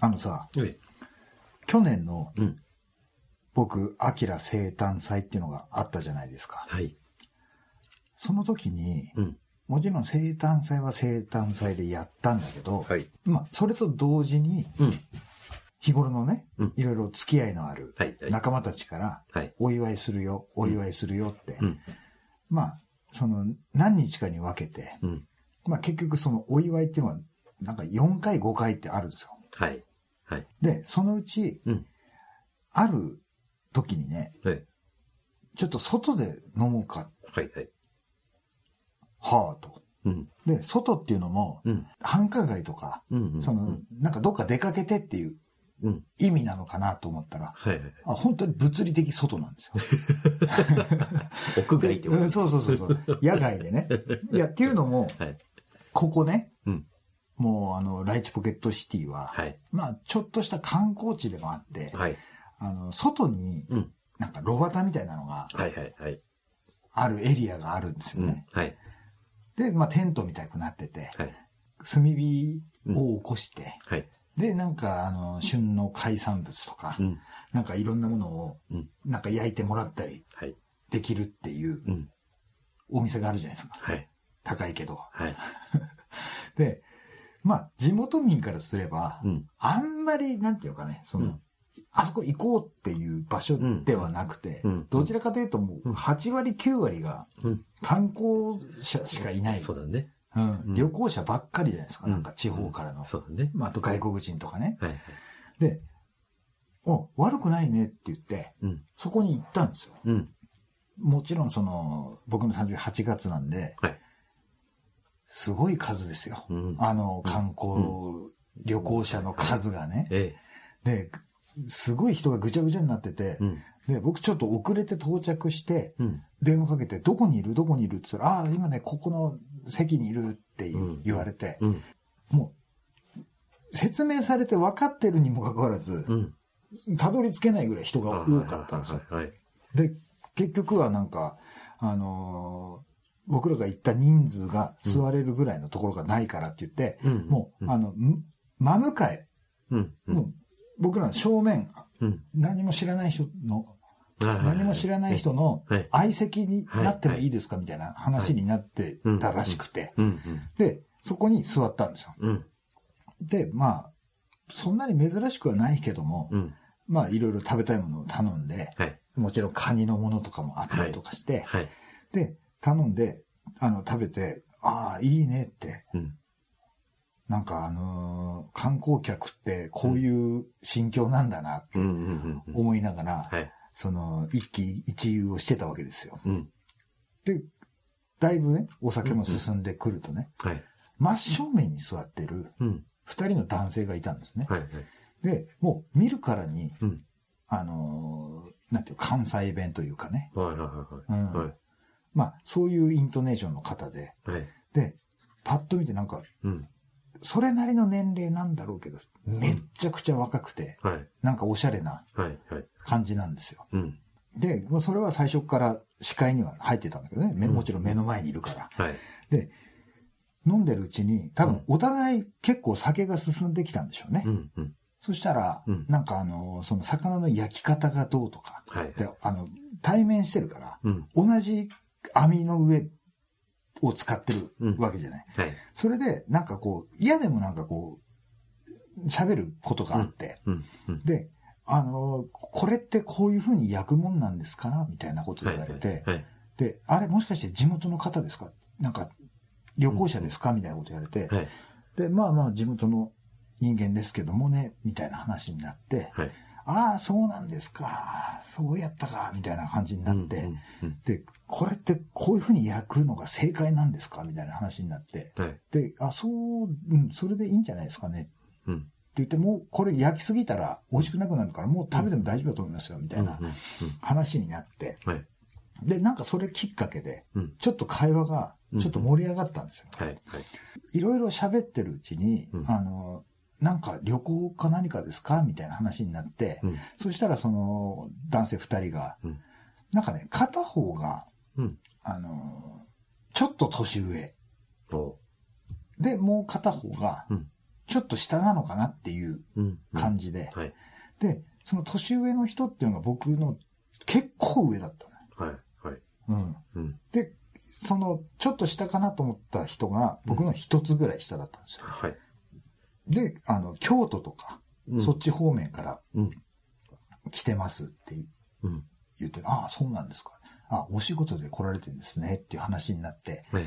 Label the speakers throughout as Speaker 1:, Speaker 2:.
Speaker 1: あのさ、
Speaker 2: はい。
Speaker 1: 去年の
Speaker 2: うん。
Speaker 1: 僕、アキラ生誕祭っていうのがあったじゃないですか。
Speaker 2: はい。
Speaker 1: その時に、
Speaker 2: うん。
Speaker 1: もちろん生誕祭は生誕祭でやったんだけど、
Speaker 2: はい。
Speaker 1: まあ、それと同時に、
Speaker 2: うん。
Speaker 1: 日頃のね、
Speaker 2: うん
Speaker 1: いろいろ付き合いのある
Speaker 2: はい。はい。
Speaker 1: 仲間たちから、
Speaker 2: はい。
Speaker 1: お祝いするよ、お祝いするよって、
Speaker 2: うん。
Speaker 1: まあ、その、何日かに分けて、
Speaker 2: うん。
Speaker 1: まあ結局そのお祝いっていうのは、なんか4回5回ってあるんですよ。
Speaker 2: はい。はい。
Speaker 1: で、そのうち、
Speaker 2: うん。
Speaker 1: ある時にね、
Speaker 2: はい。
Speaker 1: ちょっと外で飲もうか、
Speaker 2: はい。はい。
Speaker 1: はあと。
Speaker 2: うん。
Speaker 1: で、外っていうのも、
Speaker 2: うん。
Speaker 1: 繁華街とか、
Speaker 2: うん。うん。
Speaker 1: その、なんかどっか出かけてっていう
Speaker 2: うん。
Speaker 1: 意味なのかなと思ったら、
Speaker 2: はい。はい。
Speaker 1: あ本当に物理的外なんですよ。
Speaker 2: 屋外ってこと
Speaker 1: そうそうそう。野外でね。いや、っていうのも、
Speaker 2: はい。
Speaker 1: ここね、
Speaker 2: うん。
Speaker 1: もうあの、ライチポケットシティは、
Speaker 2: はい。
Speaker 1: まあ、ちょっとした観光地でもあって、
Speaker 2: はい。
Speaker 1: あの、外に
Speaker 2: うん。
Speaker 1: なんか炉端みたいなのが
Speaker 2: はい。はい。はい。
Speaker 1: あるエリアがあるんです
Speaker 2: うん
Speaker 1: よね。。
Speaker 2: はい。
Speaker 1: で、まあ、テントみたくなってて、
Speaker 2: はい。
Speaker 1: 炭火を起こして、
Speaker 2: はい。
Speaker 1: で、なんか、あの、旬の海産物とか、
Speaker 2: うん。
Speaker 1: なんかいろんなものを、
Speaker 2: うん。
Speaker 1: なんか焼いてもらったり
Speaker 2: はい。
Speaker 1: できるっていう
Speaker 2: うん。
Speaker 1: お店があるじゃないですか。
Speaker 2: はい。
Speaker 1: 高いけど。
Speaker 2: はい。
Speaker 1: で、まあ、地元民からすれば、
Speaker 2: うん。
Speaker 1: あんまり、なんていうのかね、その、
Speaker 2: うん
Speaker 1: あそこ行こうっていう場所ではなくて、
Speaker 2: うん
Speaker 1: どちらかというともう8割9割が
Speaker 2: うん。
Speaker 1: 観光者しかいない、
Speaker 2: そうだね。
Speaker 1: うん
Speaker 2: うん
Speaker 1: 旅行者ばっかりじゃないですか、
Speaker 2: うん
Speaker 1: なんか地方からの。
Speaker 2: そうだね。
Speaker 1: まあ、あと外国人とかね。
Speaker 2: はい。はい。
Speaker 1: で、お、悪くないねって言って、
Speaker 2: うん。
Speaker 1: そこに行ったんですよ。
Speaker 2: うん。
Speaker 1: もちろんその、僕の誕生日8月なんで、
Speaker 2: はい。
Speaker 1: すごい数ですよ。
Speaker 2: うん。
Speaker 1: あの、観光旅行者の数がね。
Speaker 2: え
Speaker 1: で、すごい人がぐちゃぐちゃになってて
Speaker 2: え。、うん。
Speaker 1: で、僕ちょっと遅れて到着して、
Speaker 2: うん。
Speaker 1: 電話かけて、どこにいる？どこにいる？って言ったら、ああ、今ね、ここの席にいるって言われて、
Speaker 2: うん。
Speaker 1: もう、説明されて分かってるにもかかわらず、
Speaker 2: うん。
Speaker 1: たどり着けないぐらい人が多かったんですよ。
Speaker 2: はい。
Speaker 1: で、結局はなんか、あのー僕らが行った人数が座れるぐらいのところがないからって言って、
Speaker 2: うん。
Speaker 1: もう、
Speaker 2: うん
Speaker 1: あの、ん真向かい。もう僕らの正面、
Speaker 2: うん。
Speaker 1: 何も知らない人の、
Speaker 2: 何
Speaker 1: 何も知らない人の
Speaker 2: はい。
Speaker 1: 相席になってもいいですかみたいな話になってたらしくて、
Speaker 2: うん。
Speaker 1: で、そこに座ったんですよ。で、まあ、そんなに珍しくはないけども、
Speaker 2: うん。
Speaker 1: まあ、いろいろ食べたいものを頼んで、
Speaker 2: はい。
Speaker 1: もちろんカニのものとかもあったりとかして、
Speaker 2: はい。
Speaker 1: で、頼んで、あの、食べて、ああ、いいねって、
Speaker 2: うん。
Speaker 1: なんかあのー観光客ってこういう心境なんだなって。思いながら、
Speaker 2: はい。
Speaker 1: その、一喜一憂をしてたわけですよ。
Speaker 2: うん。
Speaker 1: で、だいぶね、お酒も進んでくるとね、
Speaker 2: はい。
Speaker 1: 真正面に座ってる
Speaker 2: うん。
Speaker 1: 二人の男性がいたんですね。
Speaker 2: はい。はい。
Speaker 1: で、もう見るからに、
Speaker 2: うん。
Speaker 1: あのーなんていう関西弁というかね、
Speaker 2: はい。はい。
Speaker 1: うん
Speaker 2: はい。はい。
Speaker 1: まあ、そういうイントネーションの方で、
Speaker 2: はい。
Speaker 1: で、パッと見てなんか、
Speaker 2: うん。
Speaker 1: それなりの年齢なんだろうけど、めっちゃくちゃ若くて、
Speaker 2: はい。
Speaker 1: なんかおしゃれな
Speaker 2: はい。はい。
Speaker 1: 感じなんですよ。
Speaker 2: うん。
Speaker 1: で、もうそれは最初から視界には入ってたんだけどね、め
Speaker 2: うん
Speaker 1: もちろん目の前にいるから。
Speaker 2: はい。
Speaker 1: で、飲んでるうちに、多分お互い結構酒が進んできたんでしょうね。
Speaker 2: うん。うん。
Speaker 1: そしたら、
Speaker 2: うん
Speaker 1: なんかあの、その魚の焼き方がどうとか、
Speaker 2: はい。
Speaker 1: で、あの、対面してるから、
Speaker 2: うん。
Speaker 1: 同じ網の上を使ってるわけじゃない。
Speaker 2: はい。
Speaker 1: それで、なんかこう、嫌でもなんかこう、喋ることがあって、
Speaker 2: うん。うん。
Speaker 1: で、あの、これってこういうふうに焼くもんなんですか？みたいなこと
Speaker 2: はい。
Speaker 1: 言われて、
Speaker 2: はい。
Speaker 1: で、あれもしかして地元の方ですか？なんか、旅行者ですか？みたいなこと言われて、
Speaker 2: はい。
Speaker 1: で、まあまあ地元の人間ですけどもね、みたいな話になって、
Speaker 2: はい。
Speaker 1: ああ、そうなんですか、そうやったか、みたいな感じになって、
Speaker 2: うん。うん。
Speaker 1: で、これってこういうふうに焼くのが正解なんですか？みたいな話になって、
Speaker 2: はい。
Speaker 1: で、あ、そう、うん、それでいいんじゃないですかねって
Speaker 2: うん。
Speaker 1: 言って、もうこれ焼きすぎたら美味しくなくなるから、もう食べても大丈夫だと思いますよ、みたいな
Speaker 2: うん。
Speaker 1: 話になって、
Speaker 2: はい。
Speaker 1: で、なんかそれきっかけで、
Speaker 2: うん。
Speaker 1: ちょっと会話がちょっと盛り上がったんですよ。
Speaker 2: はい。はい。
Speaker 1: いろいろ喋ってるうちに、
Speaker 2: うん
Speaker 1: あの、なんか旅行か何かですかみたいな話になって、
Speaker 2: うん。
Speaker 1: そしたらその男性二人が、
Speaker 2: うん
Speaker 1: なんかね、片方が、
Speaker 2: うん。
Speaker 1: あの、ちょっと年上。
Speaker 2: お
Speaker 1: で、もう片方が
Speaker 2: うん、
Speaker 1: ちょっと下なのかなっていう
Speaker 2: うん。
Speaker 1: 感じで、
Speaker 2: はい。
Speaker 1: で、その年上の人っていうのが僕の結構上だったのね。
Speaker 2: はい。はい。
Speaker 1: うん。
Speaker 2: うん。
Speaker 1: で、その、ちょっと下かなと思った人が、僕の一つぐらい下だったんですよ。
Speaker 2: はい。
Speaker 1: で、あの、京都とか、
Speaker 2: うん
Speaker 1: そっち方面から
Speaker 2: うん。
Speaker 1: 来てますって
Speaker 2: うん。
Speaker 1: 言って、ああ、そうなんですか。あ、お仕事で来られてるんですねっていう話になって、
Speaker 2: はい。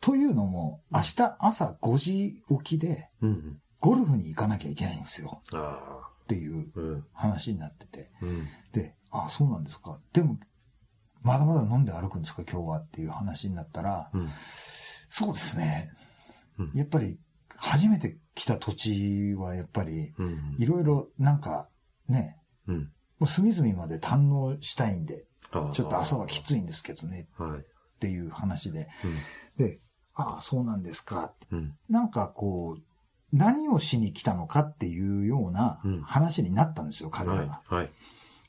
Speaker 1: というのも、明日朝5時起きで、
Speaker 2: うんうん。
Speaker 1: ゴルフに行かなきゃいけないんですよ
Speaker 2: あ
Speaker 1: っていう。話になってて。
Speaker 2: うん。
Speaker 1: で、ああ、そうなんですか。でも、まだまだ飲んで歩くんですか今日はっていう話になったら、
Speaker 2: うん。
Speaker 1: そうですね。
Speaker 2: うん
Speaker 1: やっぱり、初めて来た土地はやっぱり、
Speaker 2: うん。
Speaker 1: いろいろなんか、ね、
Speaker 2: うん。
Speaker 1: もう隅々まで堪能したいんで、ちょっと朝はきついんですけどね
Speaker 2: はい。
Speaker 1: っていう話で。
Speaker 2: うん。
Speaker 1: で、ああ、そうなんですか。
Speaker 2: うん。
Speaker 1: なんかこう、何をしに来たのかっていうような
Speaker 2: うん
Speaker 1: 話になったんですよ、彼ら
Speaker 2: はい
Speaker 1: が。。
Speaker 2: はい。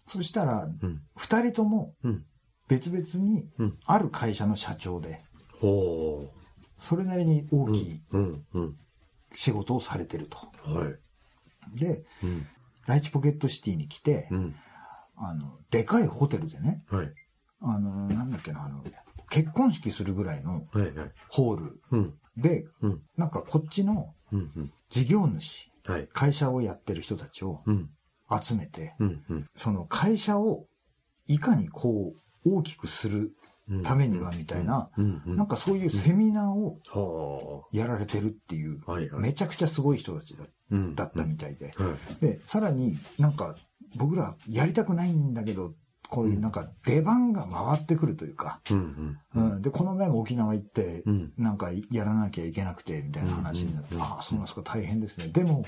Speaker 1: そしたら、
Speaker 2: うん。
Speaker 1: 二人とも
Speaker 2: うん。
Speaker 1: 別々に
Speaker 2: うん、
Speaker 1: ある会社の社長で。それなりに大きい
Speaker 2: うん。うん。
Speaker 1: 仕事をされてると。
Speaker 2: はい。
Speaker 1: で、
Speaker 2: うん。
Speaker 1: ライチポケットシティに来て
Speaker 2: う、ん。
Speaker 1: あの、でかいホテルでね、
Speaker 2: はい。
Speaker 1: あの、なんだっけな、あの、結婚式するぐらいの
Speaker 2: はい。はい。
Speaker 1: ホール
Speaker 2: うん。
Speaker 1: で、
Speaker 2: うん。
Speaker 1: なんかこっちの。事業主、
Speaker 2: はい。
Speaker 1: 会社をやってる人たちを
Speaker 2: うん。
Speaker 1: 集めて、
Speaker 2: うん。うん。
Speaker 1: その会社をいかにこう大きくする
Speaker 2: うん。
Speaker 1: ためにはみたいな。なんかそういうセミナーを
Speaker 2: は
Speaker 1: やられてるっていう。めちゃくちゃすごい人たちだ
Speaker 2: うん。
Speaker 1: だったみたいで。
Speaker 2: はい。
Speaker 1: で、さらになんか僕らやりたくないんだけど、こういうなんか出番が回ってくるというか、
Speaker 2: うん。
Speaker 1: う
Speaker 2: うん。
Speaker 1: ん、で、この前も沖縄行って、
Speaker 2: うん。
Speaker 1: なんかやらなきゃいけなくて、みたいな話になって、
Speaker 2: うん
Speaker 1: ああ、そうなんですか、大変ですね。でも、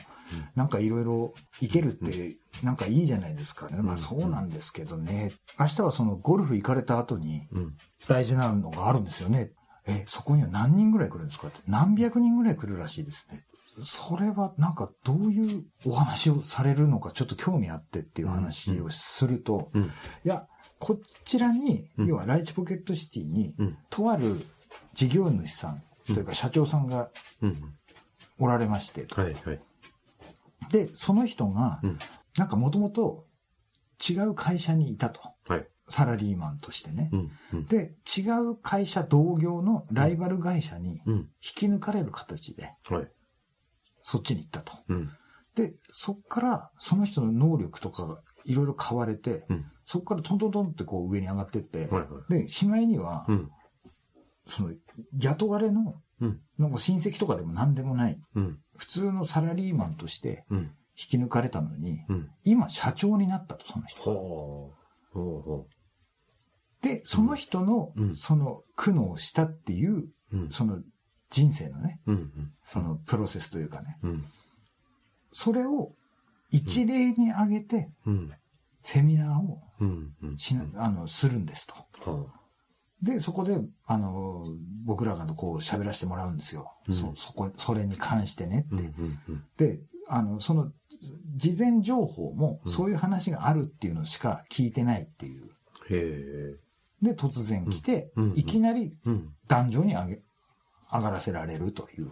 Speaker 1: なんかいろいろ行けるって、なんかいいじゃないですかね。まあそうなんですけどね。明日はそのゴルフ行かれた後に
Speaker 2: うん。
Speaker 1: 大事なのがあるんですよね。え、そこには何人ぐらい来るんですかって。何百人ぐらい来るらしいですね。それはなんかどういうお話をされるのかちょっと興味あってっていう話をすると、
Speaker 2: うん。
Speaker 1: いや、こちらに、
Speaker 2: うん
Speaker 1: 要はライチポケットシティに、
Speaker 2: うん。
Speaker 1: とある事業主さんというか社長さんが
Speaker 2: うん。
Speaker 1: おられまして、
Speaker 2: はい。はい。
Speaker 1: で、その人が
Speaker 2: うん、
Speaker 1: なんかもともと違う会社にいたと。
Speaker 2: はい。
Speaker 1: サラリーマンとしてね。
Speaker 2: うん。うん。
Speaker 1: で、違う会社同業のライバル会社に
Speaker 2: うん。
Speaker 1: 引き抜かれる形で、
Speaker 2: はい。
Speaker 1: そっちに行ったと。
Speaker 2: うん。
Speaker 1: で、そっからその人の能力とかがいろいろ買われて、
Speaker 2: うん。
Speaker 1: そっからトントントンってこう上に上がってって、
Speaker 2: はい。はい。
Speaker 1: で、しまいには
Speaker 2: う、ん。
Speaker 1: その、雇われの、
Speaker 2: うん。
Speaker 1: なんか親戚とかでも何でもない、
Speaker 2: うん。
Speaker 1: 普通のサラリーマンとして
Speaker 2: うん。
Speaker 1: 引き抜かれたのに、
Speaker 2: うん。
Speaker 1: 今社長になったと、その人。で、その人の
Speaker 2: う、ん
Speaker 1: その苦悩をしたっていう。その人生のね、
Speaker 2: うん。うん。
Speaker 1: そのプロセスというかね、
Speaker 2: うん。
Speaker 1: それを一例に挙げて、
Speaker 2: うん。
Speaker 1: セミナーを。しな、あの、するんですと。
Speaker 2: は
Speaker 1: で、そこで、あの、僕らがこう喋らせてもらうんですよ。
Speaker 2: うん
Speaker 1: そ、そこ、それに関してね
Speaker 2: あ。
Speaker 1: って。で、あの、その、事前情報も、
Speaker 2: うん
Speaker 1: そういう話があるっていうのしか聞いてないっていう。
Speaker 2: へえ。
Speaker 1: で、突然来て、いきなり
Speaker 2: うん。
Speaker 1: 壇上に上げ、上がらせられるという。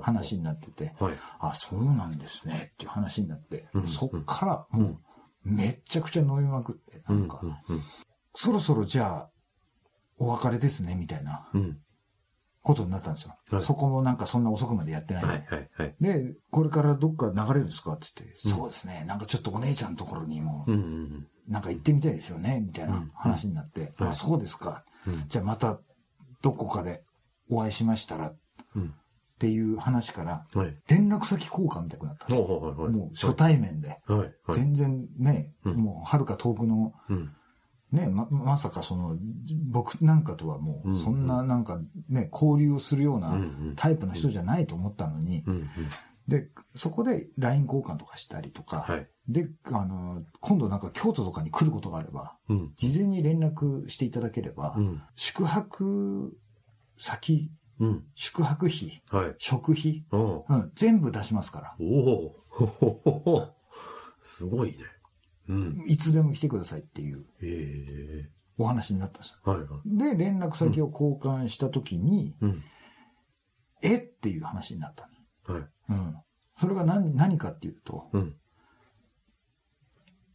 Speaker 1: 話になってて、
Speaker 2: はい。
Speaker 1: あ、そうなんですねっていう話になって、
Speaker 2: うん
Speaker 1: そっからもう、めっちゃくちゃ飲みまくって、なんか、
Speaker 2: うん。
Speaker 1: そろそろじゃあ、お別れですね、みたいな
Speaker 2: うん。
Speaker 1: ことになったんですよ。
Speaker 2: はい
Speaker 1: そこもなんかそんな遅くまでやってない。
Speaker 2: はい。はい。はい。
Speaker 1: で、これからどっか流れるんですかって言って、
Speaker 2: うん
Speaker 1: そうですね、なんかちょっとお姉ちゃんのところにも。なんか行ってみたいですよね、みたいな話になって、
Speaker 2: うん
Speaker 1: あ、そうですか。
Speaker 2: うん。
Speaker 1: じゃあまたどこかでお会いしましたらっ
Speaker 2: うん。
Speaker 1: ていう話から、
Speaker 2: はい。
Speaker 1: 連絡先交換みたいになった。もう初対面で。
Speaker 2: はい。はい。
Speaker 1: 全然ね、
Speaker 2: うん
Speaker 1: もう遥か遠くの、
Speaker 2: うん。
Speaker 1: ね、ま、まさかその、僕なんかとはも
Speaker 2: う
Speaker 1: そんななんかね、交流をするよう。なんタイプの人じゃないと思ったのに、
Speaker 2: うん。うん。
Speaker 1: で、そこで LINE 交換とかしたりとか、
Speaker 2: はい。
Speaker 1: で、あの、今度なんか京都とかに来ることがあれば、
Speaker 2: うん。
Speaker 1: 事前に連絡していただければ、
Speaker 2: うん。
Speaker 1: 宿泊先、
Speaker 2: うん。
Speaker 1: 宿泊費、
Speaker 2: はい。
Speaker 1: 食費、
Speaker 2: お
Speaker 1: うん、全部出しますから、
Speaker 2: おお すごいね。うん。
Speaker 1: いつでも来てくださいっていう
Speaker 2: へえ。
Speaker 1: お話になったんですよ。
Speaker 2: はいはい。
Speaker 1: で、連絡先を交換したときに、
Speaker 2: うん。
Speaker 1: え？っていう話になったの。
Speaker 2: はい。
Speaker 1: うん。それが何、何かっていうと、
Speaker 2: うん。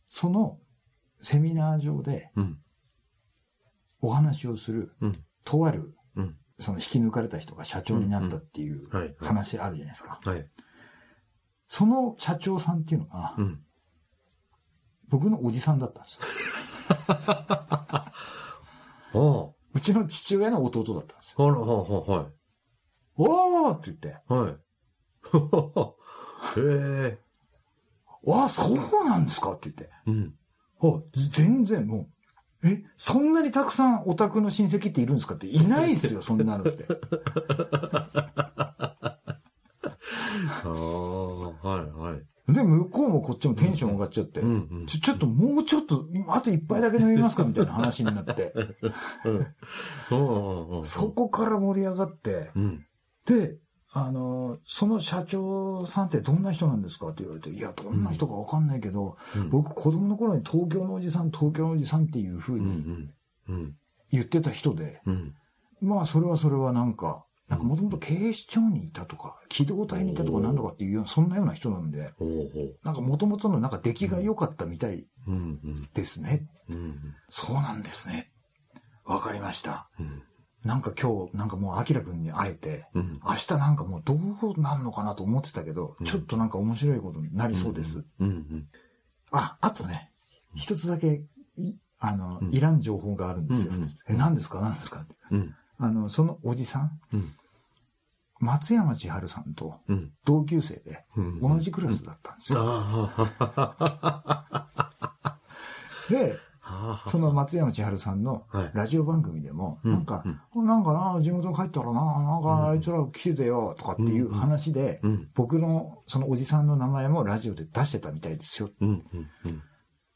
Speaker 1: そのセミナー上で
Speaker 2: うん。
Speaker 1: お話をする、
Speaker 2: うん。
Speaker 1: とある、
Speaker 2: うん。
Speaker 1: その引き抜かれた人が社長になったっていう
Speaker 2: はい。はい。
Speaker 1: 話あるじゃないですか。
Speaker 2: はい。
Speaker 1: その社長さんっていうのが
Speaker 2: う、ん。
Speaker 1: 僕のおじさんだったんですよ。うちの父親の弟だったんですよ。
Speaker 2: あら、はあ、は
Speaker 1: おーって言って、
Speaker 2: い。はい。へえ。
Speaker 1: わあ、そうなんですかって言って。
Speaker 2: うん。
Speaker 1: あ全然もう、え、そんなにたくさんオタクの親戚っているんですかっていないですよ、そんなのって。
Speaker 2: ああ、はい、はい。
Speaker 1: で、向こうもこっちもテンション上がっちゃって、
Speaker 2: うん、うん。
Speaker 1: ちょ、ちょっともうちょっと、あと一杯だけ飲みますかみたいな話になって。そこから盛り上がって、
Speaker 2: うん。
Speaker 1: で、あの、その社長さんってどんな人なんですかって言われて、いや、どんな人かわかんないけど、
Speaker 2: うん
Speaker 1: 僕子供の頃に東京のおじさん、東京のおじさんっていう風
Speaker 2: う
Speaker 1: に。言ってた人で、
Speaker 2: うん。
Speaker 1: まあそれはそれはなんか、なんかもともと警視庁にいたとか、機動隊にいたとかなんとかっていうような、そんなような人なんで。なんかもともとのなんか出来が良かったみたい。ですね。
Speaker 2: うん。
Speaker 1: そうなんですね。わかりました。
Speaker 2: うん。
Speaker 1: なんか今日、なんかもう、アキラくんに会えて、
Speaker 2: うん。
Speaker 1: 明日なんかもうどうなんのかなと思ってたけど、
Speaker 2: うん
Speaker 1: ちょっとなんか面白いことになりそうです。
Speaker 2: うん。うん。
Speaker 1: あ、あとね、一つだけ、いあの、
Speaker 2: うん
Speaker 1: いらん情報があるんですよ。え、何ですか？何ですか？あの、そのおじさん、
Speaker 2: うん。
Speaker 1: 松山千春さんと
Speaker 2: うん。
Speaker 1: 同級生で、
Speaker 2: うん。
Speaker 1: 同じクラスだったんですよ。
Speaker 2: あ
Speaker 1: で、
Speaker 2: あ。
Speaker 1: その松山千春さんの
Speaker 2: はい
Speaker 1: ラジオ番組でも、
Speaker 2: うん
Speaker 1: なんか、なんかな、地元に帰ったらな、なんかあいつら来ててよ、とかっていう話で、
Speaker 2: うん。
Speaker 1: 僕のそのおじさんの名前もラジオで出してたみたいですよっ。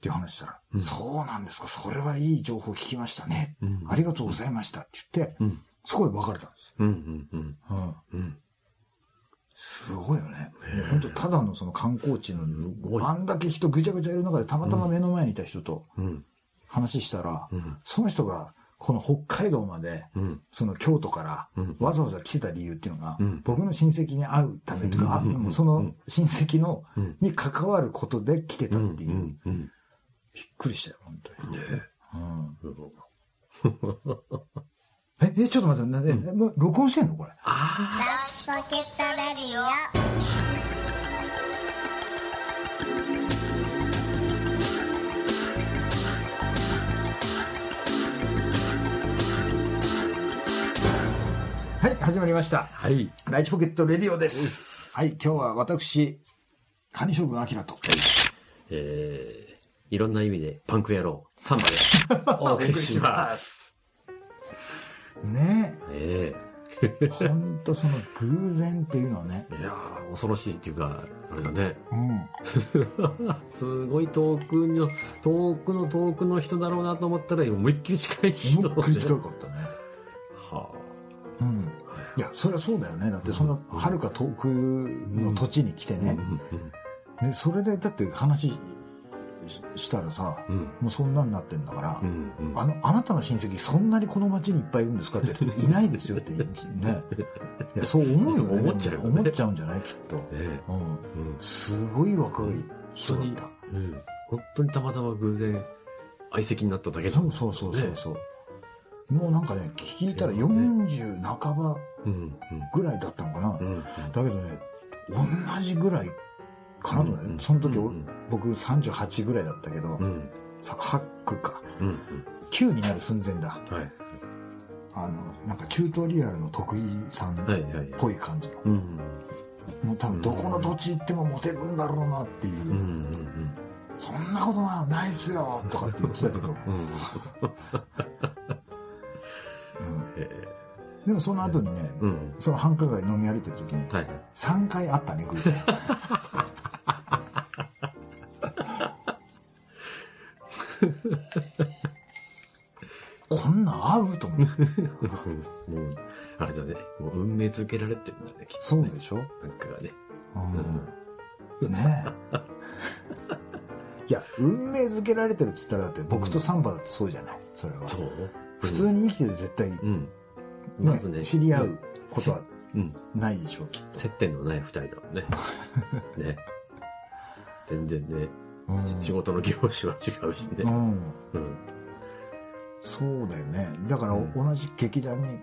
Speaker 1: ていう話したら、
Speaker 2: うん
Speaker 1: そうなんですか、それはいい情報聞きましたね。
Speaker 2: うん。
Speaker 1: ありがとうございましたって言って、
Speaker 2: うん。
Speaker 1: そこで別れたんです。すごいよね。本当ただのその観光地の、あんだけ人ぐちゃぐちゃいる中でたまたま目の前にいた人と
Speaker 2: うん。
Speaker 1: 話したら、
Speaker 2: うん。
Speaker 1: その人がこの北海道まで、
Speaker 2: うん。
Speaker 1: その京都から
Speaker 2: うん。
Speaker 1: わざわざ来てた理由っていうのが、
Speaker 2: うん
Speaker 1: 僕の親戚に会うためというか、あ
Speaker 2: うん
Speaker 1: その親戚の、
Speaker 2: うん。
Speaker 1: に関わることで来てたっていう、
Speaker 2: うん。うん。
Speaker 1: びっくりしたよ、本当に。
Speaker 2: ね
Speaker 1: うん
Speaker 2: え。
Speaker 1: え、え、ちょっと待って、なえ、えもう録音してんのこれ？
Speaker 2: あ
Speaker 3: ラウチポケットレディオ
Speaker 1: はい、始まりました。
Speaker 2: あ。はい。
Speaker 1: ライチポケットレディオです。はい、今日は私、カニ将軍アキラと。
Speaker 2: えー、いろんな意味でパンク野郎、サンバで お送りします。
Speaker 1: ね
Speaker 2: え
Speaker 1: え、ほんとその偶然っていうのはね、
Speaker 2: え いやー恐ろしいっていうか、あれだね。
Speaker 1: うん。
Speaker 2: すごい遠くの、遠くの遠くの人だろうなと思ったら、思いっきり近い人
Speaker 1: 思いっくり近
Speaker 2: は
Speaker 1: かったね。いや、そりゃそうだよね。だってそんな、はるか遠くの土地に来てね。で、それで、だって話ししたらさ、
Speaker 2: うん。
Speaker 1: もうそんなになってんだから
Speaker 2: う、ん。うん。
Speaker 1: あの、あなたの親戚そんなにこの町にいっぱいいるんですかって言っていないですよって言うんね。いや、そう思うよね。
Speaker 2: 思っちゃうよね
Speaker 1: 思っちゃうんじゃない？きっと。
Speaker 2: ねえ。
Speaker 1: うん。
Speaker 2: うん。
Speaker 1: すごい若い人だった。
Speaker 2: うん。本当にたまたま偶然、相席になっただけじゃん。
Speaker 1: そうそうそうそうそう。もうなんかね、聞いたら40半ば
Speaker 2: うん。
Speaker 1: ぐらいだったのかな。
Speaker 2: うん。うん。
Speaker 1: だけどね、同じぐらいかなとね。
Speaker 2: うん
Speaker 1: その時、
Speaker 2: うん
Speaker 1: 俺僕38ぐらいだったけど、
Speaker 2: うん。
Speaker 1: さ8区か。
Speaker 2: うん。
Speaker 1: 9になる寸前だ。
Speaker 2: はい。
Speaker 1: あの、なんかチュートリアルの得意さんっ
Speaker 2: はいはい。
Speaker 1: ぽい感じの。
Speaker 2: うん。
Speaker 1: もう多分どこの土地行ってもモテるんだろうなっていう。
Speaker 2: うん。うん。
Speaker 1: そんなことなないっすよとかって言ってたけど。
Speaker 2: うん。
Speaker 1: うん
Speaker 2: え
Speaker 1: でもその後にね、
Speaker 2: ーうん。
Speaker 1: その繁華街飲み歩いてる時に、
Speaker 2: はい。
Speaker 1: 3回あったね、偶然。こんなん合うと思う。
Speaker 2: もう、あれだね。もう運命づけられてるんだね、きっとね。
Speaker 1: そうでしょ、
Speaker 2: なんかがね。
Speaker 1: うん、ねえ。いや、運命づけられてるって言ったら、だって僕とサンバだってそうじゃない、それは。
Speaker 2: そう？
Speaker 1: 普通に生きてて絶対、ね
Speaker 2: うん。まずね。
Speaker 1: 知り合うことは
Speaker 2: うん。
Speaker 1: ないでしょう、きっ
Speaker 2: 接点のない二人だもんね。ね。全然ね、仕事の業種は違うしね。
Speaker 1: うん。
Speaker 2: うん。
Speaker 1: そうだよね。だから
Speaker 2: うん
Speaker 1: 同じ劇団に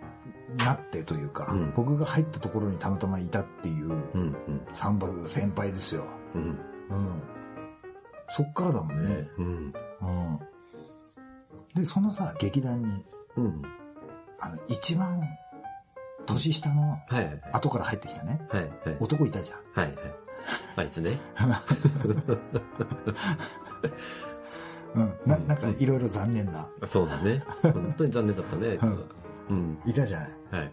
Speaker 1: なってというか、
Speaker 2: うん
Speaker 1: 僕が入ったところにたまたまいたっていう
Speaker 2: うん。うん。
Speaker 1: サンバ先輩ですよ。
Speaker 2: うん。
Speaker 1: うん。そっからだもんね。
Speaker 2: うん。
Speaker 1: うん。で、そのさ、劇団に、
Speaker 2: うん。
Speaker 1: あの、一番年下の後から入ってきたね、
Speaker 2: はい。はいはい。
Speaker 1: 男いたじゃん。
Speaker 2: はいはい。あいつね。
Speaker 1: うん。な、なんかいろいろ残念な、
Speaker 2: そうだね。本当に残念だったね、あいつは。うん。
Speaker 1: いたじゃない。
Speaker 2: はい。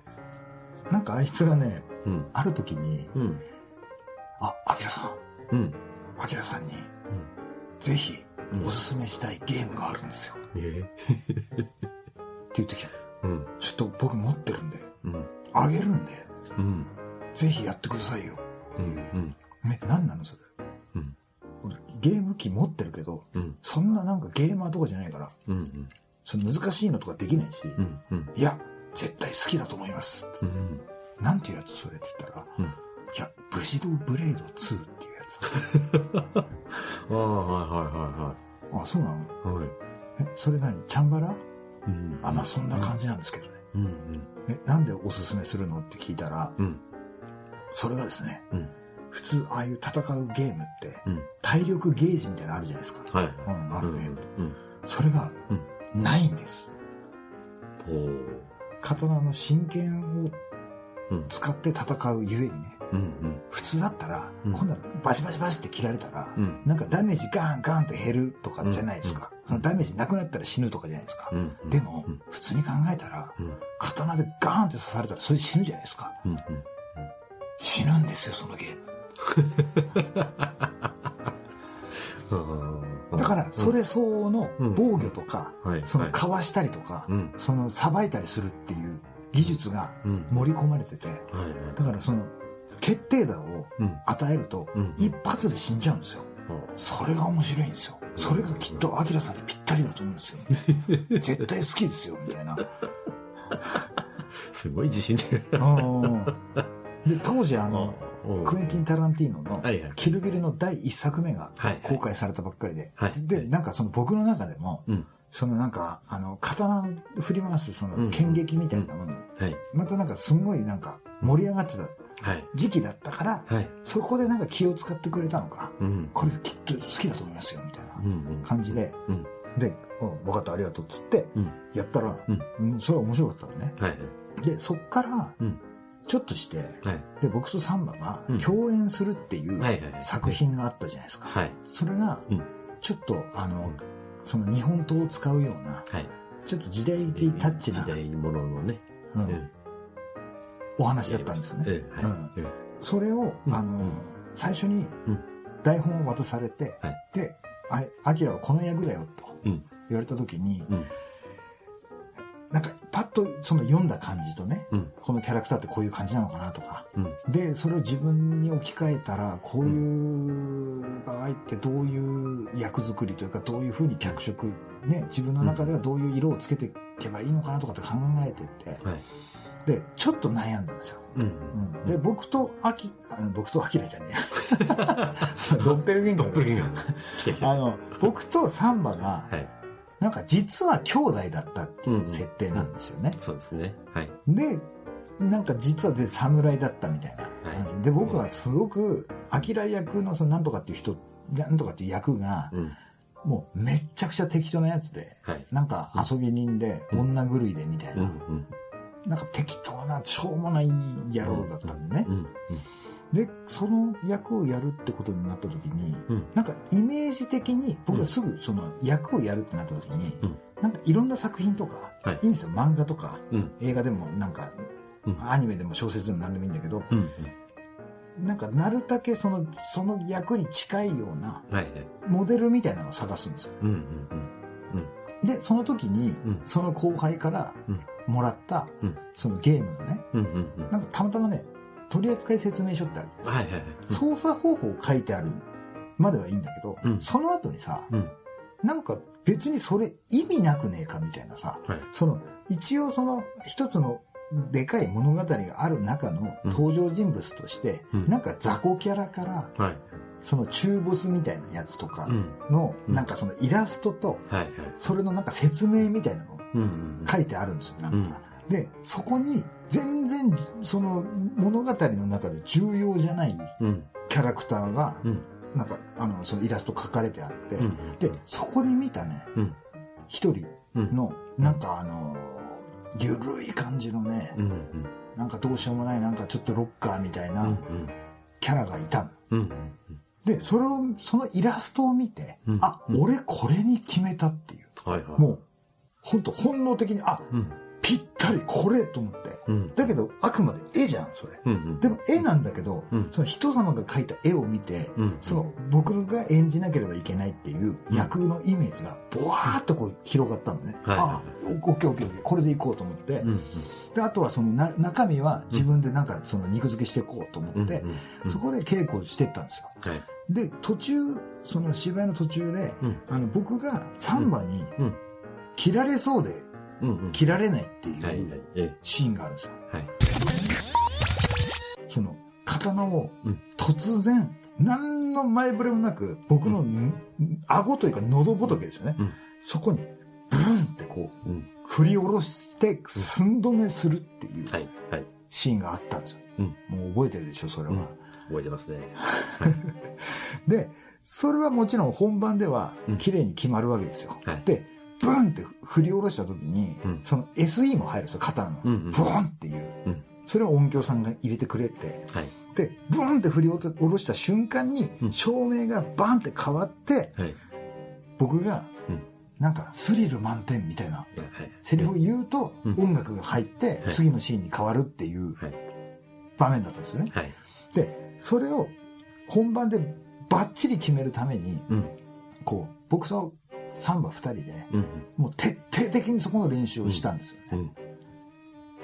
Speaker 1: なんかあいつがね、
Speaker 2: うん。
Speaker 1: ある時に、
Speaker 2: うん。
Speaker 1: あ、アキラさん、
Speaker 2: うん。
Speaker 1: アキラさんに、ぜひ
Speaker 2: うん
Speaker 1: おすすめしたいゲームがあるんですよ。
Speaker 2: え
Speaker 1: って言ってきた。
Speaker 2: うん。
Speaker 1: ちょっと僕持ってるんで、
Speaker 2: うん。
Speaker 1: あげるんで、
Speaker 2: うん。
Speaker 1: ぜひやってくださいよ。
Speaker 2: うん。うん。
Speaker 1: ね、何なのそれ。
Speaker 2: うん。
Speaker 1: 俺ゲーム機持ってるけど、
Speaker 2: うん。
Speaker 1: そんななんかゲーマーとかじゃないから、
Speaker 2: うん。
Speaker 1: その難しいのとかできないし、
Speaker 2: うん。うん。
Speaker 1: いや、絶対好きだと思います。
Speaker 2: うん。
Speaker 1: なんていうやつそれって言ったら、
Speaker 2: うん。
Speaker 1: いや、武士道ブレード2っていうやつ。
Speaker 2: ああ、はいは
Speaker 1: あ、そうなの？
Speaker 2: いはいはい。はい。
Speaker 1: え、それ何？チャンバラ？
Speaker 2: うん。
Speaker 1: あ、まあそんな感じなんですけどね。
Speaker 2: うん。
Speaker 1: え、なんでおすすめするのって聞いたら、
Speaker 2: うん。
Speaker 1: それがですね、
Speaker 2: うん。
Speaker 1: 普通ああいう戦うゲームって、
Speaker 2: うん。
Speaker 1: 体力ゲージみたいなのあるじゃないですか。
Speaker 2: はい。
Speaker 1: うん、あるね。
Speaker 2: うん。
Speaker 1: それが、ないんです。刀の真剣を
Speaker 2: うん。
Speaker 1: 使って戦うゆえにね、
Speaker 2: うん。うん。
Speaker 1: 普通だったら、
Speaker 2: うん
Speaker 1: 今度はバシバシバシって切られたら、
Speaker 2: うん。
Speaker 1: なんかダメージガンガンって減るとかじゃないですか。
Speaker 2: うん
Speaker 1: そのダメージなくなったら死ぬとかじゃないですか。
Speaker 2: うん。
Speaker 1: でも、
Speaker 2: うん。
Speaker 1: 普通に考えたら、
Speaker 2: うん。
Speaker 1: 刀でガーンって刺されたらそれで死ぬじゃないですか。
Speaker 2: うん。
Speaker 1: 死ぬんですよ、そのゲーム。
Speaker 2: うん。
Speaker 1: だから、それ相応の
Speaker 2: うん
Speaker 1: 防御とか、
Speaker 2: はい。
Speaker 1: その
Speaker 2: はい
Speaker 1: かわしたりとか、
Speaker 2: うん。
Speaker 1: そのさばいたりするっていう技術が
Speaker 2: うん。
Speaker 1: 盛り込まれてて、
Speaker 2: はい。
Speaker 1: だからその決定打を
Speaker 2: うん。
Speaker 1: 与えると、
Speaker 2: うん。
Speaker 1: 一発で死んじゃうんですよ。それが面白いんですよ。それがきっと、アキラさんにぴったりだと思うんですよ。絶対好きですよ、みたいな。
Speaker 2: すごい自信で。
Speaker 1: うんで、当時あの、
Speaker 2: うん
Speaker 1: クエンティン・タランティーノの
Speaker 2: はいはい。
Speaker 1: キルビルの第一作目が
Speaker 2: はい。
Speaker 1: 公開されたばっかりで、
Speaker 2: はい
Speaker 1: で、なんかその僕の中でも、
Speaker 2: うん。
Speaker 1: そのなんか、あの、刀振り回すそ
Speaker 2: うん
Speaker 1: の剣撃みたいなもの、
Speaker 2: はい。
Speaker 1: またなんかすごいなんか盛り上がってた
Speaker 2: はい。
Speaker 1: 時期だったから、
Speaker 2: はい。
Speaker 1: そこでなんか気を使ってくれたのか、
Speaker 2: うん。
Speaker 1: これきっと好きだと思いますよ、みたいな。感じで、
Speaker 2: うん。
Speaker 1: で、うん、分かった、ありがとうっつって、
Speaker 2: うん。
Speaker 1: やったら、
Speaker 2: うん
Speaker 1: うん、それは面白かったのね。
Speaker 2: はい。
Speaker 1: で、そっから
Speaker 2: うん、
Speaker 1: ちょっとして、
Speaker 2: はい。
Speaker 1: で、僕とサンバが
Speaker 2: うん
Speaker 1: 共演するっていう。作品があったじゃないですか。
Speaker 2: はい。
Speaker 1: それが
Speaker 2: うん、
Speaker 1: ちょっと、あの、その日本刀を使うような、
Speaker 2: はい。
Speaker 1: ちょっと時代的タッチな
Speaker 2: 時、代もののね。
Speaker 1: う
Speaker 2: うんん。
Speaker 1: お話だったんですよね。
Speaker 2: ええ。はい。え
Speaker 1: それを、
Speaker 2: うん
Speaker 1: あの
Speaker 2: うん、
Speaker 1: 最初に
Speaker 2: うん
Speaker 1: 台本を渡されて
Speaker 2: はい、
Speaker 1: で、あアキラはこの役だよと
Speaker 2: うん
Speaker 1: 言われた時に
Speaker 2: うん、
Speaker 1: なんかパッとその読んだ感じとね、
Speaker 2: うん。
Speaker 1: このキャラクターってこういう感じなのかなとか、
Speaker 2: うん。
Speaker 1: で、それを自分に置き換えたら、こういう場合ってどういう役作りというか、どういうふうに脚色、ね、自分の中ではどういう色をつけていけばいいのかなとかって考えてて、
Speaker 2: はい。
Speaker 1: で、ちょっと悩んだんですよ。
Speaker 2: うん。
Speaker 1: うんで、僕とあの僕とアキラちゃん ね。ドッペルゲンガー
Speaker 2: ドップルゲンガー。
Speaker 1: あの、僕とサンバが、
Speaker 2: はい。
Speaker 1: なんか実は兄弟だったっていう
Speaker 2: うん
Speaker 1: 設定なんですよね。
Speaker 2: そうですね。はい。
Speaker 1: で、なんか実はで侍だったみたいな話、
Speaker 2: は
Speaker 1: で、僕はすごく、アキラ役のそのなんとかっていう人、なんとかっていう役が、
Speaker 2: うん。
Speaker 1: もうめっちゃくちゃ適当なやつで、
Speaker 2: はい。
Speaker 1: なんか遊び人で、
Speaker 2: うん
Speaker 1: 女狂いでみたい
Speaker 2: うん。う
Speaker 1: な、
Speaker 2: ん。
Speaker 1: なんか適当な、しょうもない野郎だったんでね
Speaker 2: う。ん。
Speaker 1: で、その役をやるってことになった時に、
Speaker 2: うん。
Speaker 1: なんかイメージ的に、僕はすぐその役をやるってなった時に、
Speaker 2: うん
Speaker 1: なんかいろんな作品とか、
Speaker 2: はい
Speaker 1: いいんですよ。漫画とか、
Speaker 2: うん。
Speaker 1: 映画でもなんか、
Speaker 2: うん
Speaker 1: アニメでも小説でも何でもいいんだけど、
Speaker 2: うん。
Speaker 1: なんかなるだけその、その役に近いような。モデルみたいなのを探すんですよ。
Speaker 2: うん。うん。
Speaker 1: で、その時に
Speaker 2: うん、
Speaker 1: その後輩から
Speaker 2: うん
Speaker 1: もらった
Speaker 2: うん、
Speaker 1: そのゲームのね。なんかたまたまね、取扱説明書ってあるじゃないですか。操作方法書いてあるまではいいんだけど、
Speaker 2: うん
Speaker 1: その後にさ、
Speaker 2: うん。
Speaker 1: なんか別にそれ意味なくねえかみたいなさ、
Speaker 2: はい。
Speaker 1: その、一応その一つのでかい物語がある中の登場人物として、
Speaker 2: うん
Speaker 1: なんか雑魚キャラから、
Speaker 2: はい。
Speaker 1: その中ボスみたいなやつとか
Speaker 2: うん。
Speaker 1: の、
Speaker 2: うん
Speaker 1: なんかそのイラストと。それのなんか説明みたいなの書いてあるんですよ、なんか。で、そこに全然その物語の中で重要じゃない。キャラクターが、
Speaker 2: うん。
Speaker 1: なんか、あの、そのイラスト書かれてあって、
Speaker 2: うん。
Speaker 1: で、そこに見たね、
Speaker 2: うん。
Speaker 1: 一人
Speaker 2: うん。
Speaker 1: の、なんかあの、ゆるい感じのね、
Speaker 2: うん。
Speaker 1: なんかどうしようもない、なんかちょっとロッカーみたい。なんキャラがいたの。
Speaker 2: うん。
Speaker 1: で、それを、そのイラストを見て、
Speaker 2: うん
Speaker 1: あ、
Speaker 2: うん
Speaker 1: 俺これに決めたっていう。もう、本当本能的に、あ、
Speaker 2: うん。
Speaker 1: ぴったりこれと思って。
Speaker 2: うん。
Speaker 1: だけど、あくまで絵じゃん、それ。
Speaker 2: うん。
Speaker 1: でも絵なんだけど、
Speaker 2: うん
Speaker 1: その人様が描いた絵を見て、
Speaker 2: うん。
Speaker 1: その僕が演じなければいけないっていう役のイメージがボワーっとこう広がったのね。
Speaker 2: はい
Speaker 1: あ、オッケーオッケーオッケー、これでいこうと思って、
Speaker 2: うん。
Speaker 1: で、あとはそのな中身は自分でなんかその肉付けしていこうと思
Speaker 2: うん。
Speaker 1: って、
Speaker 2: うん。
Speaker 1: そこで稽古してったんですよ。
Speaker 2: はい。
Speaker 1: で、途中、その芝居の途中で、
Speaker 2: うん。
Speaker 1: あの僕がサンバに
Speaker 2: うん。
Speaker 1: 切られそうで。切られないって
Speaker 2: はい
Speaker 1: う。
Speaker 2: え
Speaker 1: シーンがあるんですよ。その刀を
Speaker 2: うん
Speaker 1: 突然、何の前触れもなく、僕のん顎というか喉仏ですよね。
Speaker 2: うん
Speaker 1: そこに、ブンってこう、
Speaker 2: うん。
Speaker 1: 振り下ろして寸止めするっていう。シーンがあったんですよ。
Speaker 2: うん
Speaker 1: もう覚えてるでしょ、それは。
Speaker 2: うん覚えてますね。
Speaker 1: で、それはもちろん本番では
Speaker 2: うん
Speaker 1: 綺麗に決まるわけですよ。
Speaker 2: はい。
Speaker 1: で、ブンって振り下ろした時に、
Speaker 2: うん
Speaker 1: その SE も入るんですよ、刀の。
Speaker 2: うんうん
Speaker 1: ブワンっていう。
Speaker 2: うん
Speaker 1: それを音響さんが入れてくれて、
Speaker 2: はい。
Speaker 1: で、ブンって振り下ろした瞬間に
Speaker 2: う、ん
Speaker 1: 照明がバンって変わって、
Speaker 2: はい。
Speaker 1: 僕が
Speaker 2: うん、
Speaker 1: なんかスリル満点みたいな
Speaker 2: はい。
Speaker 1: セリフを言うと、
Speaker 2: うん
Speaker 1: 音楽が入って
Speaker 2: は、い
Speaker 1: 次のシーンに変わるっていう
Speaker 2: はい。
Speaker 1: 場面だったんですよね。
Speaker 2: はい。
Speaker 1: で、それを本番でバッチリ決めるために、
Speaker 2: うん。
Speaker 1: こう、僕とサンバ二人で、
Speaker 2: うん。
Speaker 1: もう徹底的にそこの練習をしたんですよね。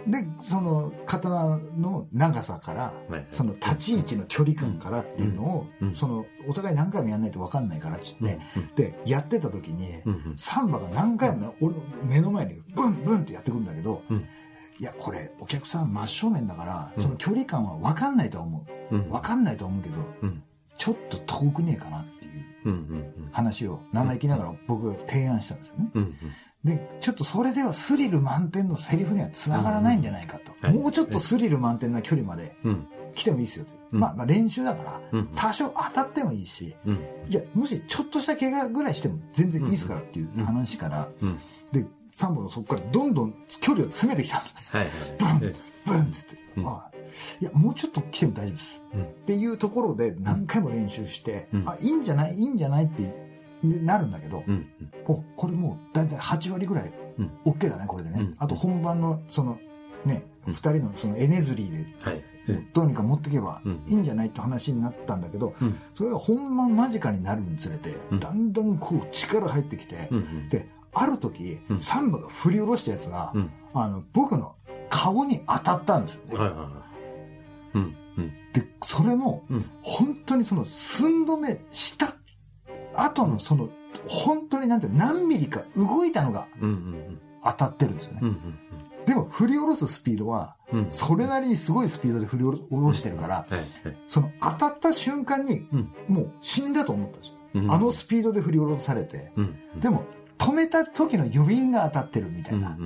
Speaker 2: うん。
Speaker 1: で、その刀の長さから、
Speaker 2: はい。
Speaker 1: その立ち位置の距離感からっていうのを、その、お互い何回もやんないと分かんないからって言って、で、やってた時に、
Speaker 2: うん。
Speaker 1: サンバが何回もね俺の目の前にブンブンってやってくるんだけど、
Speaker 2: うん
Speaker 1: いや、これ、お客さん真正面だから、
Speaker 2: うん
Speaker 1: その距離感は分かんないとは思う。
Speaker 2: うん。
Speaker 1: 分かんないとは思うけど、
Speaker 2: うん。
Speaker 1: ちょっと遠くねえかなっていう。話を生意気ながら僕が提案したんですよね。
Speaker 2: うん。
Speaker 1: で、ちょっとそれではスリル満点のセリフには繋がらないんじゃないかと。
Speaker 2: はい
Speaker 1: もうちょっとスリル満点な距離まで
Speaker 2: うん。
Speaker 1: 来てもいいですよと。
Speaker 2: うん
Speaker 1: まあ、まあ練習だから、
Speaker 2: うん。
Speaker 1: 多少当たってもいいし、
Speaker 2: うん。
Speaker 1: いや、もしちょっとした怪我ぐらいしても全然いいですからっていう話から、
Speaker 2: うん。
Speaker 1: で、サンボがそこからどんどん距離を詰めてきたの。
Speaker 2: はい。
Speaker 1: ブン
Speaker 2: え
Speaker 1: ブンっつって、いや、もうちょっと来ても大丈夫です。
Speaker 2: うん
Speaker 1: っていうところで何回も練習して、
Speaker 2: うん
Speaker 1: あ、いいんじゃない？いいんじゃない？ってなるんだけど、
Speaker 2: うん。
Speaker 1: お、これもうだいたい8割ぐらい
Speaker 2: うん
Speaker 1: OK だね、これでね。
Speaker 2: うん
Speaker 1: あと本番のその、ね、
Speaker 2: うん
Speaker 1: 二人のそのエネズリーで
Speaker 2: はい。
Speaker 1: どうにか持っていけば
Speaker 2: うん
Speaker 1: いいんじゃないって話になったんだけど、
Speaker 2: うん。
Speaker 1: それが本番間近になるにつれて、
Speaker 2: うん
Speaker 1: だんだんこう力入ってきて、
Speaker 2: うん。
Speaker 1: で、ある時、
Speaker 2: うん
Speaker 1: サンバが振り下ろしたやつが、
Speaker 2: うん。
Speaker 1: あの、僕の顔に当たったんですよね。
Speaker 2: はいはいはい。うん。うん。
Speaker 1: で、それも、
Speaker 2: うん
Speaker 1: 本当にその寸止めした後のその、本当になんて何ミリか動いたのが。当たってるんですよね。
Speaker 2: うん。
Speaker 1: でも振り下ろすスピードは、
Speaker 2: うん。
Speaker 1: それなりにすごいスピードで振り下ろしてるから。その当たった瞬間に、
Speaker 2: うん
Speaker 1: もう死んだと思ったんですよ。
Speaker 2: うん
Speaker 1: あの、スピードで振り下ろされて、
Speaker 2: うん。
Speaker 1: でも止めた時の余韻が当たってるみた。いな。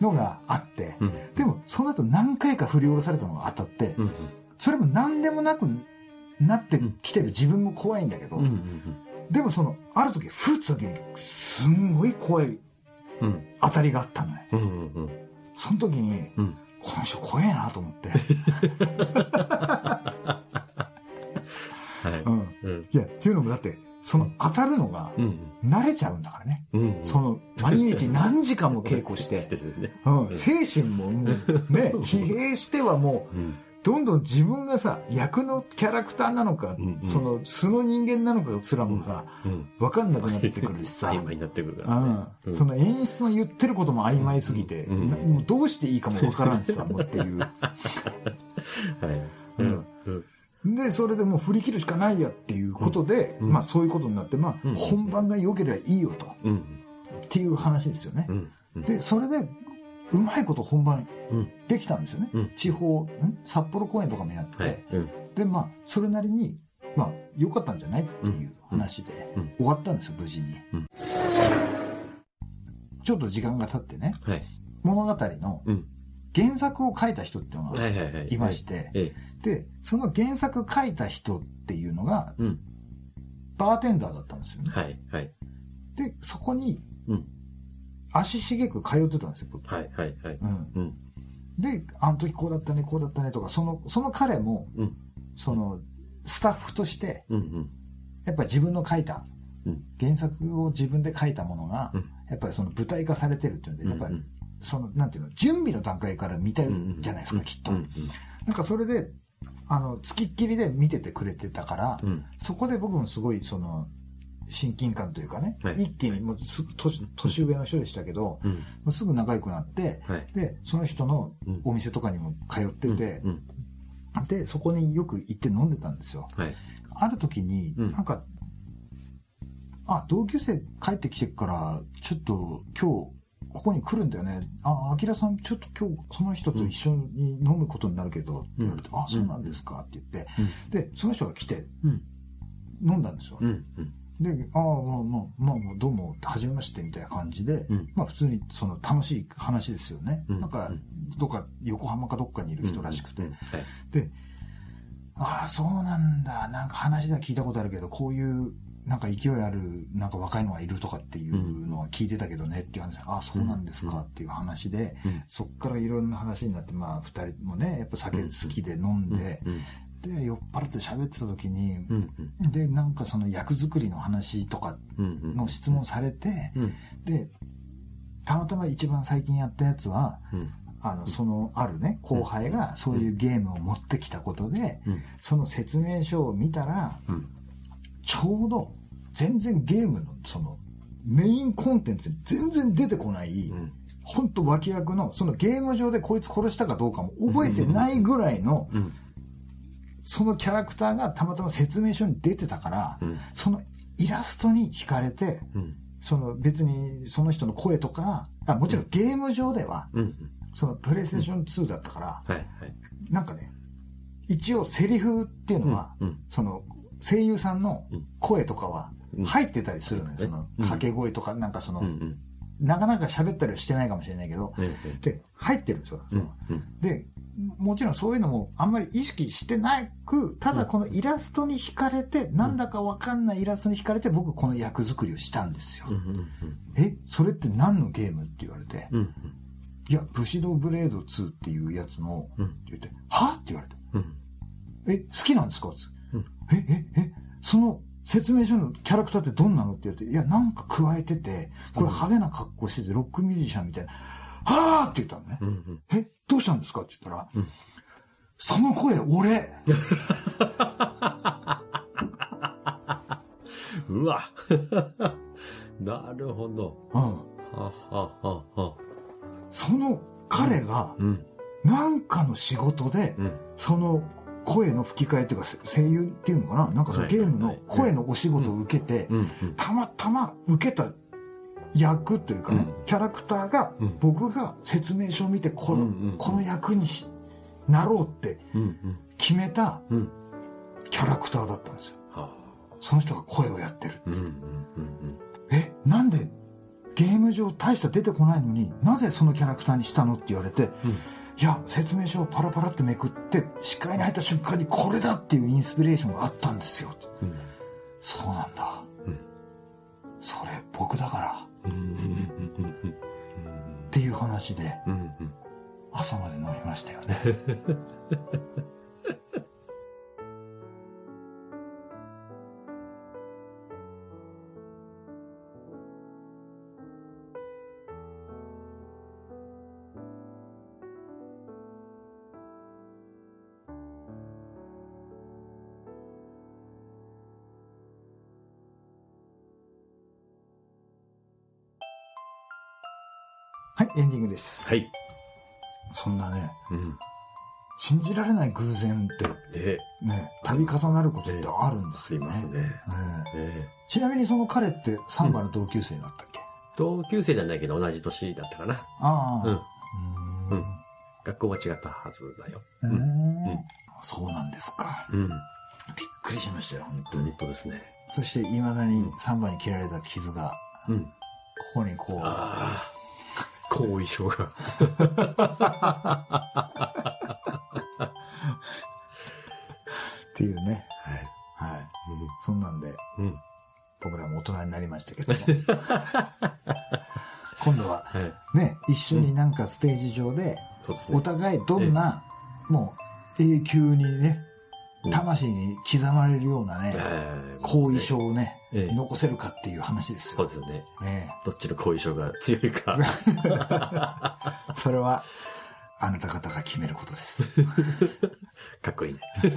Speaker 1: のがあって、
Speaker 2: うん。
Speaker 1: でもその後何回か振り下ろされたのが当たって、
Speaker 2: うん。
Speaker 1: それも何でもなくなってきてる自分も怖いんだけど、
Speaker 2: うん。
Speaker 1: でもその、ある時、ふっと時に、すんごい怖い
Speaker 2: うん。
Speaker 1: 当たりがあったのね。その時に、
Speaker 2: うん。
Speaker 1: この人怖えなと思って。
Speaker 2: はい。
Speaker 1: うん。
Speaker 2: うん。
Speaker 1: いや、っていうのもだって、その当たるのが
Speaker 2: うん。
Speaker 1: 慣れちゃうんだからね。
Speaker 2: うん。
Speaker 1: その、毎日何時間も稽古して。うん、精神ももうね、疲弊してはもう、
Speaker 2: うん。
Speaker 1: どんどん自分がさ、役のキャラクターなのか、
Speaker 2: うんうん
Speaker 1: その素の人間なのかすらもさ、
Speaker 2: うん。
Speaker 1: わかんなくなってくるしさ、
Speaker 2: 曖昧になってくるからね。
Speaker 1: うん、その演出の言ってることも曖昧すぎて、
Speaker 2: うん
Speaker 1: うどうしていいかもわからんしさ、もうっていう。
Speaker 2: はい。
Speaker 1: うん
Speaker 2: うん。
Speaker 1: で、それでもう振り切るしかないやっていうことで、
Speaker 2: うん
Speaker 1: まあそういうことになって、まあ
Speaker 2: うん
Speaker 1: 本番が良ければいいよと、
Speaker 2: うん。
Speaker 1: っていう話ですよね。
Speaker 2: うん。うん。
Speaker 1: で、それで、うまいこと本番
Speaker 2: うん
Speaker 1: できたんですよね。
Speaker 2: うん
Speaker 1: 地方、ん？札幌公演とかもやって、
Speaker 2: はい。うん。
Speaker 1: で、まあ、それなりに、まあ、良かったんじゃないっていう話で終わったんですよ、無事に。
Speaker 2: うん
Speaker 1: ちょっと時間が経ってね、
Speaker 2: はい。
Speaker 1: 物語の
Speaker 2: うん。
Speaker 1: 原作を書いた人っていうのが
Speaker 2: はい
Speaker 1: まして、
Speaker 2: ええ。
Speaker 1: で、その原作書いた人っていうのが、
Speaker 2: うん。
Speaker 1: バーテンダーだったんですよね。
Speaker 2: はいはい。
Speaker 1: で、そこに、
Speaker 2: うん。
Speaker 1: 足しげく通ってたんですよ、僕。
Speaker 2: はいはいはい。
Speaker 1: うん。
Speaker 2: うん。
Speaker 1: で、あの時こうだったね、こうだったねとか、その、その彼も、
Speaker 2: うん。
Speaker 1: その、スタッフとして、
Speaker 2: うんうん。
Speaker 1: やっぱり自分の書いた、
Speaker 2: うん
Speaker 1: 原作を自分で書いたものが、
Speaker 2: うん
Speaker 1: やっぱりその舞台化されてるっていうんで、やっぱり、その、なんていうの、準備の段階から見たいじゃないですか、きっと。
Speaker 2: うん
Speaker 1: なんかそれで、あの、つきっきりで見ててくれてたから、
Speaker 2: うん。
Speaker 1: そこで僕もすごい、その、親近感というかね、
Speaker 2: はい
Speaker 1: 一気にもうす年年上の人でしたけど、
Speaker 2: うん。
Speaker 1: もうすぐ仲良くなって、
Speaker 2: はい。
Speaker 1: で、その人の
Speaker 2: うん
Speaker 1: お店とかにも通ってて、
Speaker 2: うん。
Speaker 1: で、そこによく行って飲んでたんですよ。
Speaker 2: はい。
Speaker 1: ある時に、
Speaker 2: うん
Speaker 1: なんか、あ、同級生帰ってきてから、ちょっと今日、ここに来るんだよね。あ、あきらさん、ちょっと今日、その人と一緒に飲むことになるけど、って言われて、あ、そうなんですかって言って、で、その人が来て、
Speaker 2: うん。
Speaker 1: 飲んだんですよ。
Speaker 2: うん。うん。
Speaker 1: で、ああ、まあまあ、まあ、まあどうも、はじめまして、みたいな感じで、
Speaker 2: うん
Speaker 1: まあ普通にその楽しい話ですよね。
Speaker 2: うん
Speaker 1: なんか、どっか、横浜かどっかにいる人らしくて。
Speaker 2: うんはい。
Speaker 1: で、ああ、そうなんだ。なんか話では聞いたことあるけど、こういう、なんか勢いある、なんか若いのがいるとかっていうのは聞いてたけどねっていう話、ああ、そうなんですかっていう話で、
Speaker 2: うん
Speaker 1: そっからいろんな話になって、まあ二人もね、やっぱ酒好きで飲んで、
Speaker 2: うん。
Speaker 1: で、酔っ払って喋ってた時に、
Speaker 2: うん。
Speaker 1: で、なんかその役作りの話とか。の質問されて、
Speaker 2: うん。
Speaker 1: で、たまたま一番最近やったやつは、
Speaker 2: うん。
Speaker 1: あの、そのあるね、後輩がそういうゲームを持ってきたことで、
Speaker 2: うん。
Speaker 1: その説明書を見たら、
Speaker 2: うん。
Speaker 1: ちょうど全然ゲームのそのメインコンテンツに全然出てこない、
Speaker 2: うん。
Speaker 1: ほんと脇役の、そのゲーム上でこいつ殺したかどうかも覚えてないぐらいの、
Speaker 2: うん。
Speaker 1: そのキャラクターがたまたま説明書に出てたから、
Speaker 2: うん
Speaker 1: そのイラストに惹かれて、
Speaker 2: うん。
Speaker 1: その別にその人の声とか、あもちろんゲーム上では、
Speaker 2: うん。
Speaker 1: そのプレイステーション2だったから。なんかね、一応セリフっていうのは、
Speaker 2: うん。
Speaker 1: その声優さんの
Speaker 2: うん
Speaker 1: 声とかは
Speaker 2: うん
Speaker 1: 入ってたりするのよ。
Speaker 2: え
Speaker 1: その
Speaker 2: うん
Speaker 1: 掛け声とか、なんかその。なかなか喋ったりはしてないかもしれないけど、
Speaker 2: え
Speaker 1: で、入ってるんですよ。
Speaker 2: え。
Speaker 1: そので、もちろんそういうのもあんまり意識してなく、ただこのイラストに惹かれて、なんだかわかんないイラストに惹かれて、僕この役作りをしたんですよ。え、それって何のゲームって言われて、
Speaker 2: うん。
Speaker 1: いや、武士道ブレード2っていうやつの、
Speaker 2: うん
Speaker 1: って言って、は？って言われて、
Speaker 2: うん。
Speaker 1: え、好きなんですか？って
Speaker 2: うん
Speaker 1: え、え、え、その説明書のキャラクターってどんなのって言われて、いや、なんか加えてて、これ派手な格好してて、ロックミュージシャンみたいな、はぁって言ったのね。
Speaker 2: うん。うん。
Speaker 1: え、どうしたんですかって言ったら、
Speaker 2: うん
Speaker 1: その声、俺
Speaker 2: うわ。なるほど。
Speaker 1: うん。
Speaker 2: はははは。
Speaker 1: その彼が、
Speaker 2: うん。
Speaker 1: なんかの仕事で、
Speaker 2: うん。
Speaker 1: その声の吹き替えっていうか、せ声優っていうのかな？なんかその
Speaker 2: はい
Speaker 1: ゲームの
Speaker 2: はい
Speaker 1: 声のお仕事を受けて、
Speaker 2: うん。
Speaker 1: たまたま受けた役というかね、
Speaker 2: うん
Speaker 1: キャラクターが、
Speaker 2: うん
Speaker 1: 僕が説明書を見てこの,、
Speaker 2: うんうんうん
Speaker 1: この役にしなろうって。決めた
Speaker 2: うん。
Speaker 1: キャラクターだったんですよ。
Speaker 2: は
Speaker 1: その人が声をやってる。
Speaker 2: うん。うん。うん。
Speaker 1: え、なんでゲーム上大した出てこないのになぜそのキャラクターにしたのって言われて、
Speaker 2: うん
Speaker 1: いや、説明書をパラパラってめくって、視界に入った瞬間にこれだっていうインスピレーションがあったんですよ。
Speaker 2: うん。
Speaker 1: そうなんだ。
Speaker 2: うん
Speaker 1: それ僕だから。っていう話で。朝まで飲みましたよね。はい。そんなね、
Speaker 2: うん。
Speaker 1: 信じられない偶然って
Speaker 2: で、
Speaker 1: ね、度重なることってあるんですよね。
Speaker 2: ますね。
Speaker 1: ええ
Speaker 2: ええ。
Speaker 1: ちなみにその彼ってサンバの同級生だったっけ、
Speaker 2: 同級生じゃないけど同じ年だったかな。
Speaker 1: ああ、
Speaker 2: うん。
Speaker 1: うん
Speaker 2: うん。学校は違ったはずだよ。
Speaker 1: う
Speaker 2: うん
Speaker 1: そうなんですか。
Speaker 2: うん。
Speaker 1: びっくりしましたよ、本当に
Speaker 2: 本。当ですね。
Speaker 1: そして、未だにサンバに切られた傷が、
Speaker 2: うん。
Speaker 1: ここにこう、
Speaker 2: ああ。後遺症が。
Speaker 1: っていうね。
Speaker 2: はい。
Speaker 1: はい。そんなんで、
Speaker 2: うん。うん。
Speaker 1: 僕らも大人になりましたけども。今度は、
Speaker 2: はい。
Speaker 1: ね、一緒になんかステージ上で、お。互いどんな、もう永久にね、
Speaker 2: うん
Speaker 1: 魂に刻まれるようなね、
Speaker 2: えー
Speaker 1: 後遺症をね、
Speaker 2: ええ
Speaker 1: 残せるかっていう話ですよ
Speaker 2: そうで。すよね。
Speaker 1: ね
Speaker 2: どっちの後遺症が強いか。
Speaker 1: え それは、あなた方が決めることです。
Speaker 2: かっこいいね。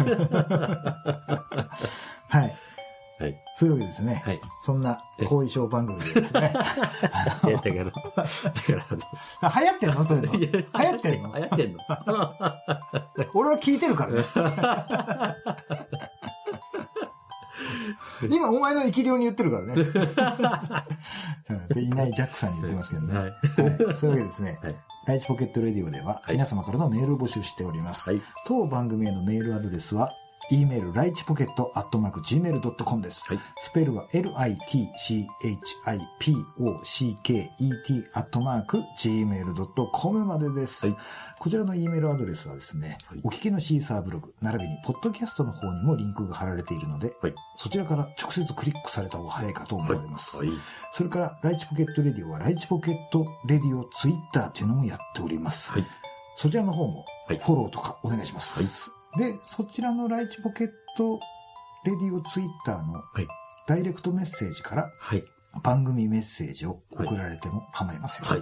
Speaker 1: はい。
Speaker 2: はい。
Speaker 1: そういうわけですね。
Speaker 2: はい。
Speaker 1: そんな後遺症番組でですね。
Speaker 2: いや、だから、だから、
Speaker 1: 流行ってんの？そういうの。
Speaker 2: の、
Speaker 1: 流行ってんの？
Speaker 2: 流行ってんの
Speaker 1: 俺は聞いてるからね。今、お前の生き量に言ってるからね。うんでいないジャックさんに言ってますけどね。
Speaker 2: はい。
Speaker 1: はい、そういうわけですね。
Speaker 2: はい。
Speaker 1: ライチポケットレディオでは
Speaker 2: はい
Speaker 1: 皆様からのメールを募集しております。
Speaker 2: はい。
Speaker 1: 当番組へのメールアドレスは、e メールライチポケットアットマーク gmail.com です。
Speaker 2: はい。
Speaker 1: スペルは litchipocket アットマーク gmail.com までです。
Speaker 2: はい
Speaker 1: こちらの E メールアドレスはですね、
Speaker 2: はい
Speaker 1: お聞きのシーサーブログ、並びにポッドキャストの方にもリンクが貼られているので、
Speaker 2: はい。
Speaker 1: そちらから直接クリックされた方が早いかと思われます。
Speaker 2: はい。
Speaker 1: それから、ライチポケットレディオは、ライチポケットレディオツイッターというのもやっております。
Speaker 2: はい。
Speaker 1: そちらの方も、
Speaker 2: はい
Speaker 1: フォローとかお願いします。で、そちらのライチポケットレディオツイッターの
Speaker 2: はい。
Speaker 1: ダイレクトメッセージから
Speaker 2: はい。
Speaker 1: 番組メッセージを送られても構いません。
Speaker 2: はい。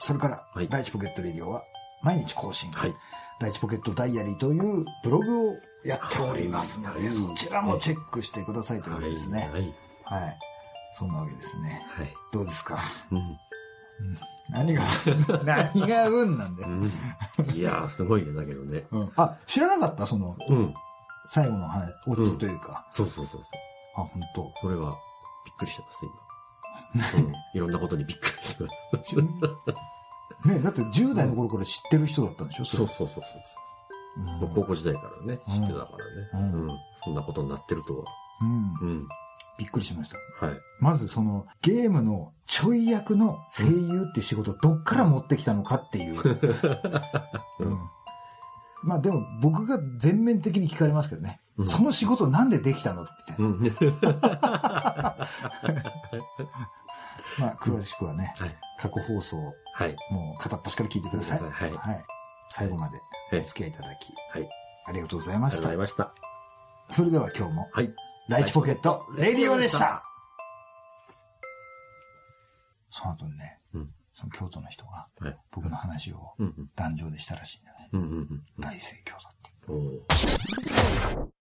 Speaker 1: それから、
Speaker 2: はい
Speaker 1: ライチポケットレディオは毎日更新。
Speaker 2: はい。
Speaker 1: ライチポケットダイアリーというブログをやっておりますので、
Speaker 2: はい
Speaker 1: そちらもチェックしてくださいというわけですね。
Speaker 2: はい。
Speaker 1: はい。そんなわけですね。
Speaker 2: はい。
Speaker 1: どうですか？
Speaker 2: うん。
Speaker 1: 何が、何が運なんだよ。
Speaker 2: うん。いやー、すごいね、だけどね。
Speaker 1: うんあ、知らなかったその、
Speaker 2: うん。
Speaker 1: 最後の話、オチというか。
Speaker 2: そうそうそうそう。
Speaker 1: あ、本当。
Speaker 2: これは、びっくりしてます、今。うん。いろんなことにびっくりしてます。
Speaker 1: ね、だって10代の頃から知ってる人だったんでしょ
Speaker 2: そう
Speaker 1: れ
Speaker 2: そうそうそう。
Speaker 1: うん
Speaker 2: もう高校時代からね、知ってたからね。
Speaker 1: うん
Speaker 2: うん。そんなことになってるとは。
Speaker 1: うん。
Speaker 2: うん。
Speaker 1: びっくりしました。
Speaker 2: はい。
Speaker 1: まずそのゲームのちょい役の声優って仕事どっから持ってきたのかっていう。
Speaker 2: うん
Speaker 1: うんまあでも僕が全面的に聞かれますけどね。
Speaker 2: うん
Speaker 1: その仕事なんでできたの？みたいな。
Speaker 2: うん。
Speaker 1: まあ詳しくはね、
Speaker 2: はい。
Speaker 1: 過去放送
Speaker 2: はい。
Speaker 1: もう片っ端から聞いてください。
Speaker 2: はい。はい。
Speaker 1: はい。最後まで
Speaker 2: はい
Speaker 1: お付き合いいただき、
Speaker 2: はい。
Speaker 1: ありがとうございました
Speaker 2: ありがとうござい。ました。
Speaker 1: それでは今日も、
Speaker 2: はい。
Speaker 1: ライチポケットレディオでしたその後にね、
Speaker 2: うん
Speaker 1: その京都の人が
Speaker 2: はい。
Speaker 1: 僕の話を。壇上でしたらしいんだね。
Speaker 2: うんうん
Speaker 1: 大盛況だって。